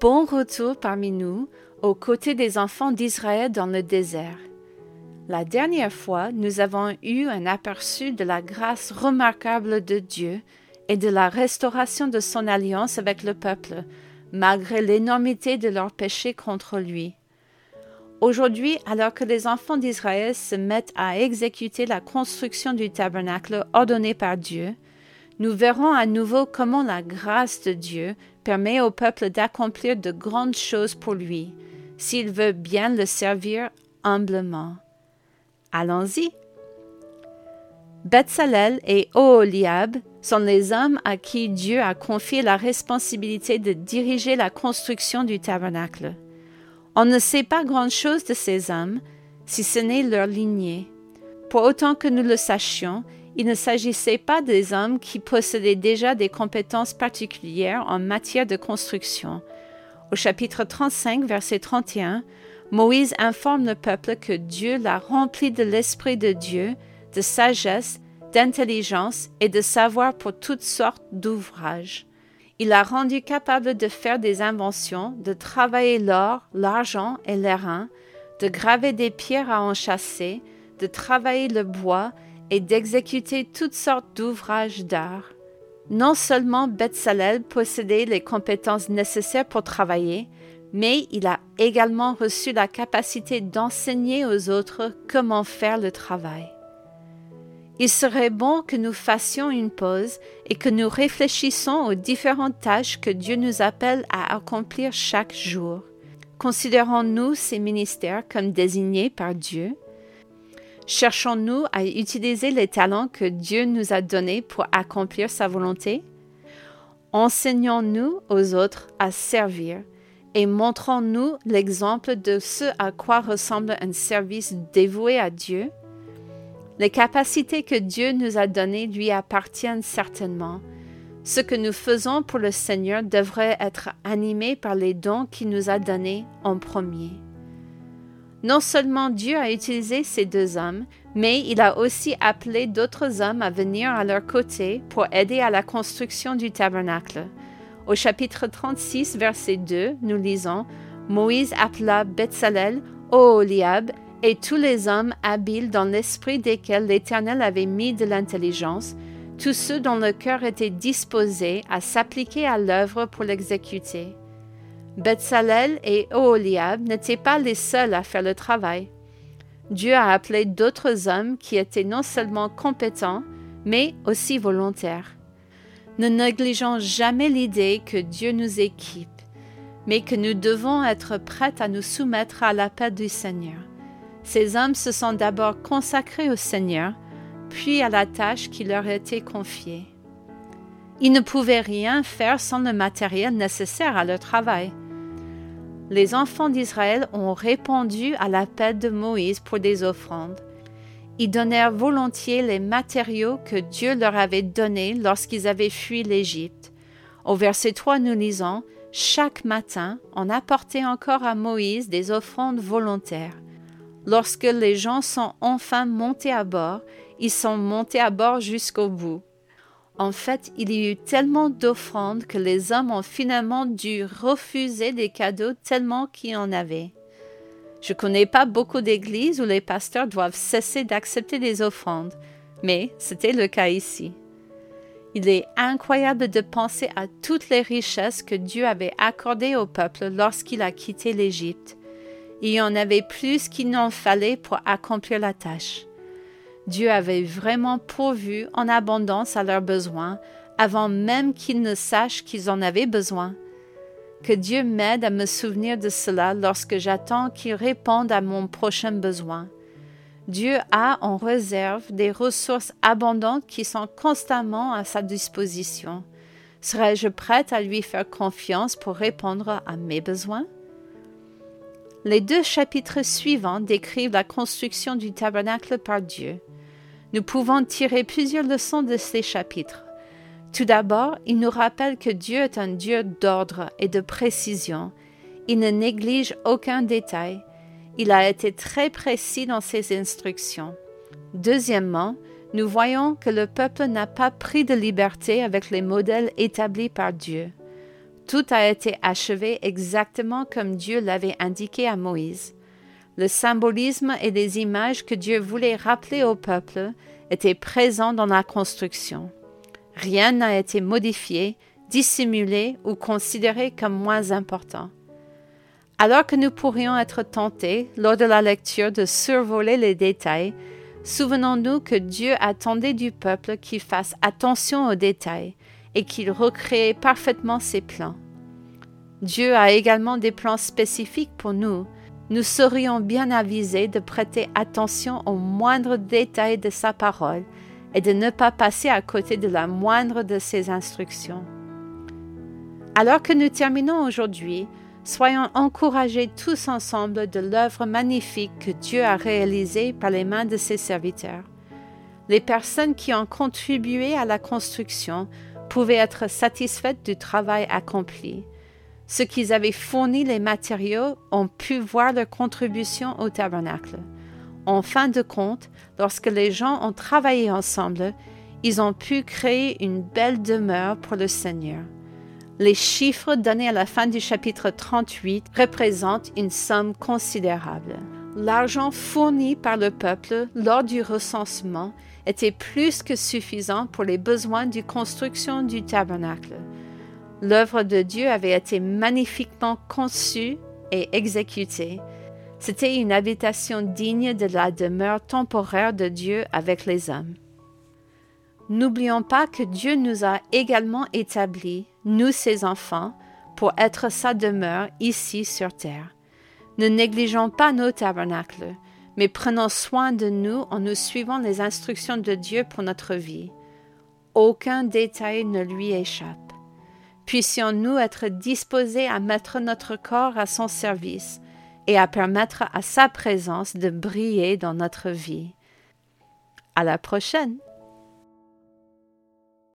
bon retour parmi nous aux côtés des enfants d'Israël dans le désert. La dernière fois, nous avons eu un aperçu de la grâce remarquable de Dieu et de la restauration de son alliance avec le peuple, malgré l'énormité de leurs péchés contre lui. Aujourd'hui, alors que les enfants d'Israël se mettent à exécuter la construction du tabernacle ordonné par Dieu, nous verrons à nouveau comment la grâce de Dieu permet au peuple d'accomplir de grandes choses pour lui, s'il veut bien le servir humblement. Allons-y. Betsalel et Oholiab sont les hommes à qui Dieu a confié la responsabilité de diriger la construction du tabernacle. On ne sait pas grand-chose de ces hommes, si ce n'est leur lignée. Pour autant que nous le sachions, il ne s'agissait pas des hommes qui possédaient déjà des compétences particulières en matière de construction. Au chapitre 35, verset 31, Moïse informe le peuple que Dieu l'a rempli de l'Esprit de Dieu, de sagesse, d'intelligence et de savoir pour toutes sortes d'ouvrages. Il l'a rendu capable de faire des inventions, de travailler l'or, l'argent et l'airain, de graver des pierres à enchasser, de travailler le bois et d'exécuter toutes sortes d'ouvrages d'art. Non seulement Betsalel possédait les compétences nécessaires pour travailler, mais il a également reçu la capacité d'enseigner aux autres comment faire le travail. Il serait bon que nous fassions une pause et que nous réfléchissions aux différentes tâches que Dieu nous appelle à accomplir chaque jour. Considérons-nous ces ministères comme désignés par Dieu Cherchons-nous à utiliser les talents que Dieu nous a donnés pour accomplir sa volonté? Enseignons-nous aux autres à servir et montrons-nous l'exemple de ce à quoi ressemble un service dévoué à Dieu? Les capacités que Dieu nous a données lui appartiennent certainement. Ce que nous faisons pour le Seigneur devrait être animé par les dons qu'il nous a donnés en premier. Non seulement Dieu a utilisé ces deux hommes, mais il a aussi appelé d'autres hommes à venir à leur côté pour aider à la construction du tabernacle. Au chapitre 36, verset 2, nous lisons Moïse appela Betsalel, Oholiab et tous les hommes habiles dans l'esprit desquels l'Éternel avait mis de l'intelligence, tous ceux dont le cœur était disposé à s'appliquer à l'œuvre pour l'exécuter. Betsalel et Oholiab n'étaient pas les seuls à faire le travail. Dieu a appelé d'autres hommes qui étaient non seulement compétents, mais aussi volontaires. Ne négligeons jamais l'idée que Dieu nous équipe, mais que nous devons être prêts à nous soumettre à l'appel du Seigneur. Ces hommes se sont d'abord consacrés au Seigneur, puis à la tâche qui leur était confiée. Ils ne pouvaient rien faire sans le matériel nécessaire à leur travail les enfants d'Israël ont répondu à l'appel de Moïse pour des offrandes. Ils donnèrent volontiers les matériaux que Dieu leur avait donnés lorsqu'ils avaient fui l'Égypte. Au verset 3, nous lisons Chaque matin, on apportait encore à Moïse des offrandes volontaires. Lorsque les gens sont enfin montés à bord, ils sont montés à bord jusqu'au bout. En fait, il y eut tellement d'offrandes que les hommes ont finalement dû refuser des cadeaux tellement qu'il y en avait. Je ne connais pas beaucoup d'églises où les pasteurs doivent cesser d'accepter des offrandes, mais c'était le cas ici. Il est incroyable de penser à toutes les richesses que Dieu avait accordées au peuple lorsqu'il a quitté l'Égypte. Il y en avait plus qu'il n'en fallait pour accomplir la tâche. Dieu avait vraiment pourvu en abondance à leurs besoins avant même qu'ils ne sachent qu'ils en avaient besoin. Que Dieu m'aide à me souvenir de cela lorsque j'attends qu'il réponde à mon prochain besoin. Dieu a en réserve des ressources abondantes qui sont constamment à sa disposition. Serais-je prête à lui faire confiance pour répondre à mes besoins? Les deux chapitres suivants décrivent la construction du tabernacle par Dieu. Nous pouvons tirer plusieurs leçons de ces chapitres. Tout d'abord, il nous rappelle que Dieu est un Dieu d'ordre et de précision. Il ne néglige aucun détail. Il a été très précis dans ses instructions. Deuxièmement, nous voyons que le peuple n'a pas pris de liberté avec les modèles établis par Dieu. Tout a été achevé exactement comme Dieu l'avait indiqué à Moïse. Le symbolisme et les images que Dieu voulait rappeler au peuple étaient présents dans la construction. Rien n'a été modifié, dissimulé ou considéré comme moins important. Alors que nous pourrions être tentés, lors de la lecture, de survoler les détails, souvenons-nous que Dieu attendait du peuple qu'il fasse attention aux détails et qu'il recrée parfaitement ses plans. Dieu a également des plans spécifiques pour nous. Nous serions bien avisés de prêter attention aux moindres détails de sa parole et de ne pas passer à côté de la moindre de ses instructions. Alors que nous terminons aujourd'hui, soyons encouragés tous ensemble de l'œuvre magnifique que Dieu a réalisée par les mains de ses serviteurs. Les personnes qui ont contribué à la construction pouvaient être satisfaites du travail accompli. Ceux qui avaient fourni les matériaux ont pu voir leur contribution au tabernacle. En fin de compte, lorsque les gens ont travaillé ensemble, ils ont pu créer une belle demeure pour le Seigneur. Les chiffres donnés à la fin du chapitre 38 représentent une somme considérable. L'argent fourni par le peuple lors du recensement était plus que suffisant pour les besoins de construction du tabernacle. L'œuvre de Dieu avait été magnifiquement conçue et exécutée. C'était une habitation digne de la demeure temporaire de Dieu avec les hommes. N'oublions pas que Dieu nous a également établis, nous ses enfants, pour être sa demeure ici sur terre. Ne négligeons pas nos tabernacles, mais prenons soin de nous en nous suivant les instructions de Dieu pour notre vie. Aucun détail ne lui échappe. Puissions-nous être disposés à mettre notre corps à son service et à permettre à sa présence de briller dans notre vie. À la prochaine!